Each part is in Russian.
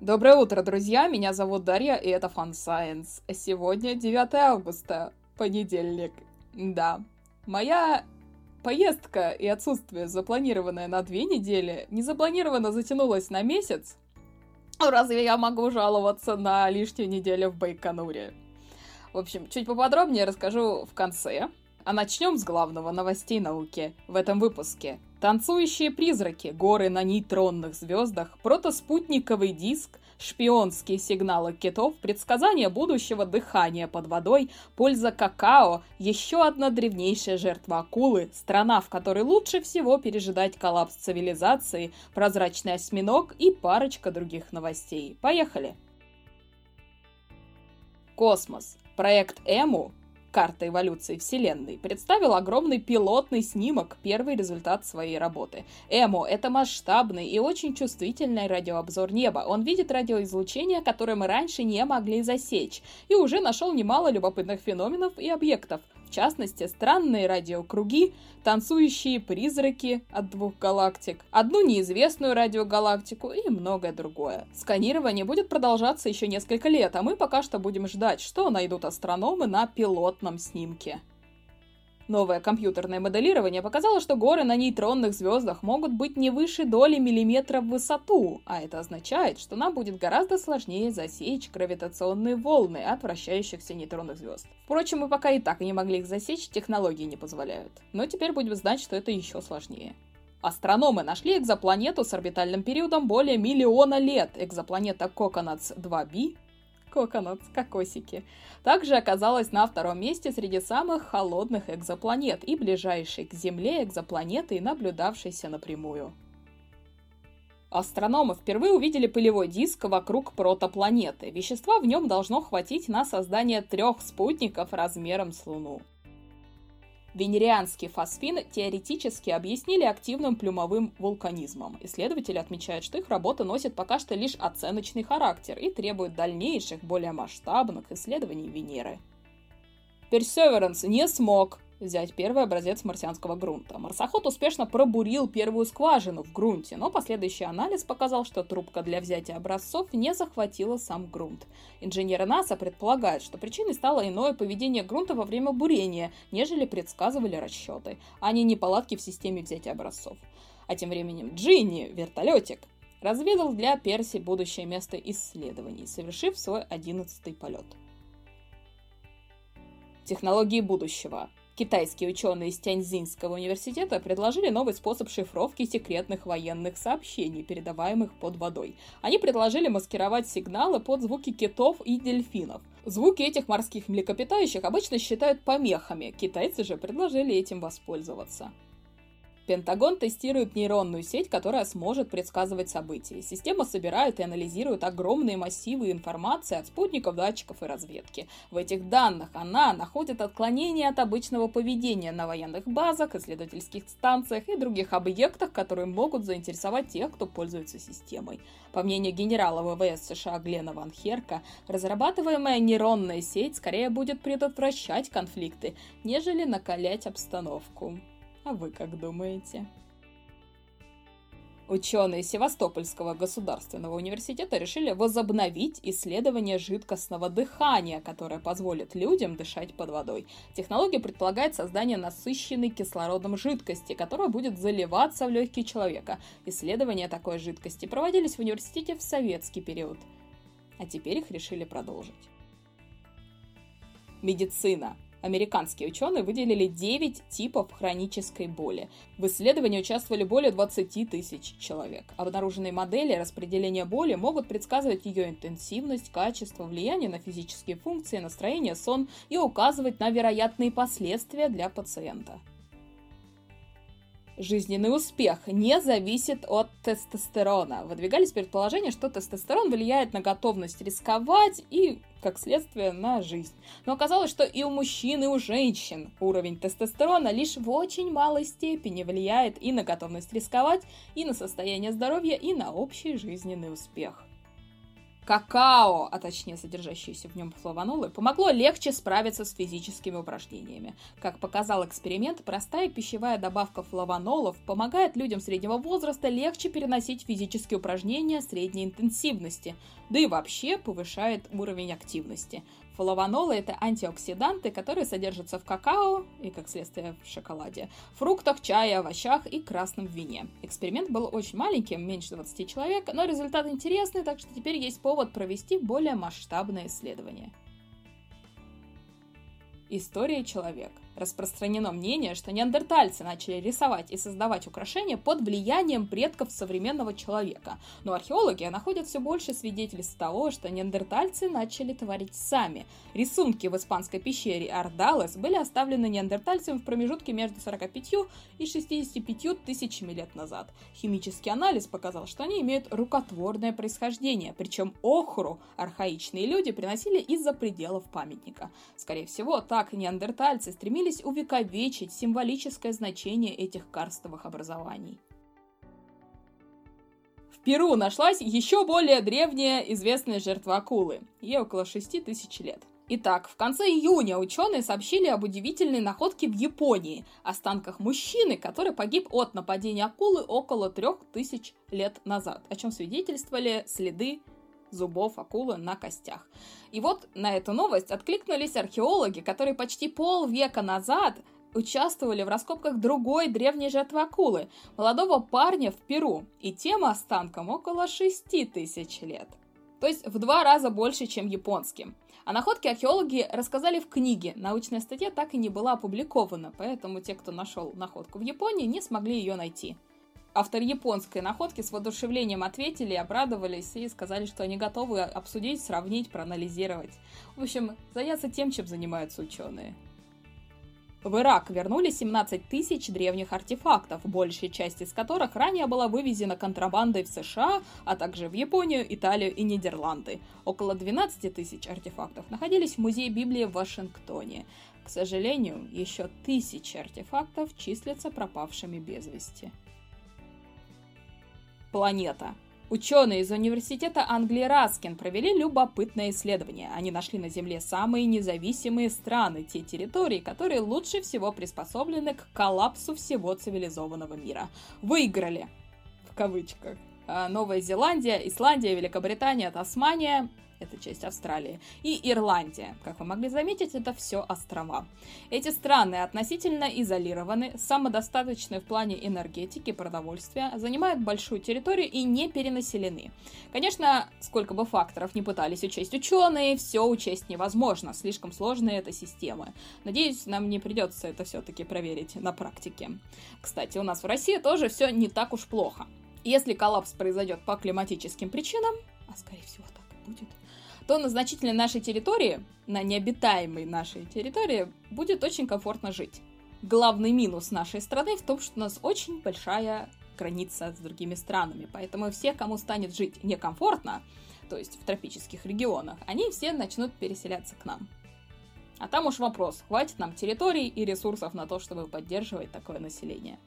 Доброе утро, друзья! Меня зовут Дарья, и это Fun Science. Сегодня 9 августа, понедельник. Да, моя поездка и отсутствие, запланированное на две недели, незапланированно затянулось на месяц. Разве я могу жаловаться на лишнюю неделю в Байконуре? В общем, чуть поподробнее расскажу в конце. А начнем с главного новостей науки в этом выпуске. Танцующие призраки, горы на нейтронных звездах, протоспутниковый диск, шпионские сигналы китов, предсказания будущего дыхания под водой, польза какао, еще одна древнейшая жертва акулы, страна, в которой лучше всего пережидать коллапс цивилизации, прозрачный осьминог и парочка других новостей. Поехали! Космос. Проект Эму карта эволюции Вселенной, представил огромный пилотный снимок, первый результат своей работы. ЭМО — это масштабный и очень чувствительный радиообзор неба. Он видит радиоизлучение, которое мы раньше не могли засечь, и уже нашел немало любопытных феноменов и объектов — в частности, странные радиокруги, танцующие призраки от двух галактик, одну неизвестную радиогалактику и многое другое. Сканирование будет продолжаться еще несколько лет, а мы пока что будем ждать, что найдут астрономы на пилотном снимке. Новое компьютерное моделирование показало, что горы на нейтронных звездах могут быть не выше доли миллиметра в высоту, а это означает, что нам будет гораздо сложнее засечь гравитационные волны от вращающихся нейтронных звезд. Впрочем, мы пока и так не могли их засечь, технологии не позволяют. Но теперь будем знать, что это еще сложнее. Астрономы нашли экзопланету с орбитальным периодом более миллиона лет. Экзопланета Coconuts 2b Коконат, кокосики. Также оказалась на втором месте среди самых холодных экзопланет и ближайшей к Земле экзопланеты, наблюдавшейся напрямую. Астрономы впервые увидели пылевой диск вокруг протопланеты. Вещества в нем должно хватить на создание трех спутников размером с Луну. Венерианский фосфин теоретически объяснили активным плюмовым вулканизмом. Исследователи отмечают, что их работа носит пока что лишь оценочный характер и требует дальнейших, более масштабных исследований Венеры. Персеверанс не смог взять первый образец марсианского грунта. Марсоход успешно пробурил первую скважину в грунте, но последующий анализ показал, что трубка для взятия образцов не захватила сам грунт. Инженеры НАСА предполагают, что причиной стало иное поведение грунта во время бурения, нежели предсказывали расчеты, а не неполадки в системе взятия образцов. А тем временем Джинни, вертолетик, разведал для Перси будущее место исследований, совершив свой одиннадцатый полет. Технологии будущего. Китайские ученые из Тяньцзинского университета предложили новый способ шифровки секретных военных сообщений, передаваемых под водой. Они предложили маскировать сигналы под звуки китов и дельфинов. Звуки этих морских млекопитающих обычно считают помехами, китайцы же предложили этим воспользоваться. Пентагон тестирует нейронную сеть, которая сможет предсказывать события. Система собирает и анализирует огромные массивы информации от спутников, датчиков и разведки. В этих данных она находит отклонения от обычного поведения на военных базах, исследовательских станциях и других объектах, которые могут заинтересовать тех, кто пользуется системой. По мнению генерала ВВС США Глена Ван Херка, разрабатываемая нейронная сеть скорее будет предотвращать конфликты, нежели накалять обстановку. А вы как думаете? Ученые Севастопольского государственного университета решили возобновить исследование жидкостного дыхания, которое позволит людям дышать под водой. Технология предполагает создание насыщенной кислородом жидкости, которая будет заливаться в легкие человека. Исследования такой жидкости проводились в университете в советский период, а теперь их решили продолжить. Медицина. Американские ученые выделили 9 типов хронической боли. В исследовании участвовали более 20 тысяч человек. Обнаруженные модели распределения боли могут предсказывать ее интенсивность, качество, влияние на физические функции, настроение, сон и указывать на вероятные последствия для пациента. Жизненный успех не зависит от тестостерона. Выдвигались предположения, что тестостерон влияет на готовность рисковать и, как следствие, на жизнь. Но оказалось, что и у мужчин, и у женщин уровень тестостерона лишь в очень малой степени влияет и на готовность рисковать, и на состояние здоровья, и на общий жизненный успех. Какао, а точнее содержащиеся в нем флавонолы, помогло легче справиться с физическими упражнениями. Как показал эксперимент, простая пищевая добавка флавонолов помогает людям среднего возраста легче переносить физические упражнения средней интенсивности, да и вообще повышает уровень активности. Флавонолы – это антиоксиданты, которые содержатся в какао и, как следствие, в шоколаде, фруктах, чае, овощах и красном вине. Эксперимент был очень маленьким, меньше 20 человек, но результат интересный, так что теперь есть повод провести более масштабное исследование. История человека. Распространено мнение, что неандертальцы начали рисовать и создавать украшения под влиянием предков современного человека. Но археологи находят все больше свидетельств того, что неандертальцы начали творить сами. Рисунки в испанской пещере Ардалес были оставлены неандертальцами в промежутке между 45 и 65 тысячами лет назад. Химический анализ показал, что они имеют рукотворное происхождение, причем охру архаичные люди приносили из-за пределов памятника. Скорее всего, так неандертальцы стремились стремились увековечить символическое значение этих карстовых образований. В Перу нашлась еще более древняя известная жертва акулы. Ей около 6 тысяч лет. Итак, в конце июня ученые сообщили об удивительной находке в Японии, останках мужчины, который погиб от нападения акулы около трех тысяч лет назад, о чем свидетельствовали следы зубов акулы на костях. И вот на эту новость откликнулись археологи, которые почти полвека назад участвовали в раскопках другой древней жертвы акулы, молодого парня в Перу, и тем останкам около 6 тысяч лет. То есть в два раза больше, чем японским. О находке археологи рассказали в книге. Научная статья так и не была опубликована, поэтому те, кто нашел находку в Японии, не смогли ее найти. Автор японской находки с воодушевлением ответили, обрадовались и сказали, что они готовы обсудить, сравнить, проанализировать. В общем, заняться тем, чем занимаются ученые. В Ирак вернули 17 тысяч древних артефактов, большая часть из которых ранее была вывезена контрабандой в США, а также в Японию, Италию и Нидерланды. Около 12 тысяч артефактов находились в Музее Библии в Вашингтоне. К сожалению, еще тысячи артефактов числятся пропавшими без вести планета. Ученые из Университета Англии Раскин провели любопытное исследование. Они нашли на Земле самые независимые страны, те территории, которые лучше всего приспособлены к коллапсу всего цивилизованного мира. Выиграли, в кавычках, а, Новая Зеландия, Исландия, Великобритания, Тасмания это часть Австралии, и Ирландия. Как вы могли заметить, это все острова. Эти страны относительно изолированы, самодостаточны в плане энергетики, продовольствия, занимают большую территорию и не перенаселены. Конечно, сколько бы факторов не пытались учесть ученые, все учесть невозможно, слишком сложные это системы. Надеюсь, нам не придется это все-таки проверить на практике. Кстати, у нас в России тоже все не так уж плохо. Если коллапс произойдет по климатическим причинам, а скорее всего так будет, то на значительной нашей территории, на необитаемой нашей территории, будет очень комфортно жить. Главный минус нашей страны в том, что у нас очень большая граница с другими странами, поэтому все, кому станет жить некомфортно, то есть в тропических регионах, они все начнут переселяться к нам. А там уж вопрос, хватит нам территорий и ресурсов на то, чтобы поддерживать такое население.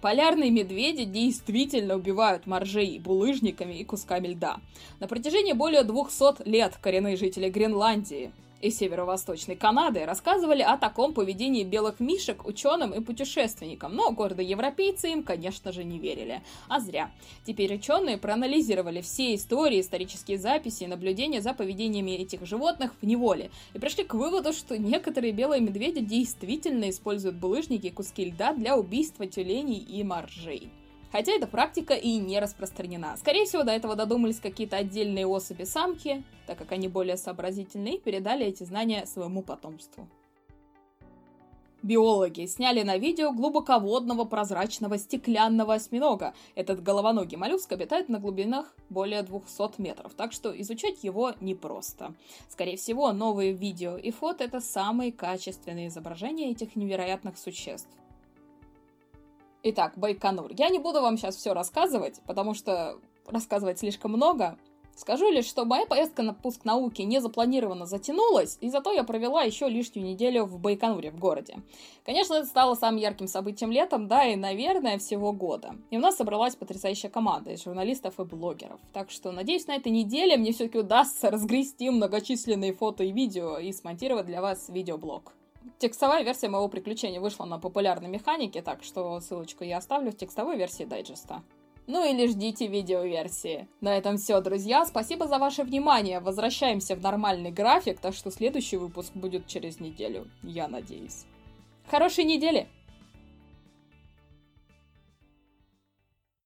Полярные медведи действительно убивают моржей булыжниками и кусками льда. На протяжении более 200 лет коренные жители Гренландии и северо-восточной Канады рассказывали о таком поведении белых мишек ученым и путешественникам, но гордые европейцы им, конечно же, не верили. А зря. Теперь ученые проанализировали все истории, исторические записи и наблюдения за поведениями этих животных в неволе и пришли к выводу, что некоторые белые медведи действительно используют булыжники и куски льда для убийства тюленей и моржей. Хотя эта практика и не распространена. Скорее всего, до этого додумались какие-то отдельные особи самки, так как они более сообразительные, и передали эти знания своему потомству. Биологи сняли на видео глубоководного прозрачного стеклянного осьминога. Этот головоногий моллюск обитает на глубинах более 200 метров, так что изучать его непросто. Скорее всего, новые видео и фото – это самые качественные изображения этих невероятных существ. Итак, Байконур. Я не буду вам сейчас все рассказывать, потому что рассказывать слишком много. Скажу лишь, что моя поездка на пуск науки не запланированно затянулась, и зато я провела еще лишнюю неделю в Байконуре, в городе. Конечно, это стало самым ярким событием летом, да, и, наверное, всего года. И у нас собралась потрясающая команда из журналистов и блогеров. Так что, надеюсь, на этой неделе мне все-таки удастся разгрести многочисленные фото и видео и смонтировать для вас видеоблог. Текстовая версия моего приключения вышла на популярной механике, так что ссылочку я оставлю в текстовой версии дайджеста. Ну или ждите видеоверсии. На этом все, друзья. Спасибо за ваше внимание. Возвращаемся в нормальный график, так что следующий выпуск будет через неделю, я надеюсь. Хорошей недели!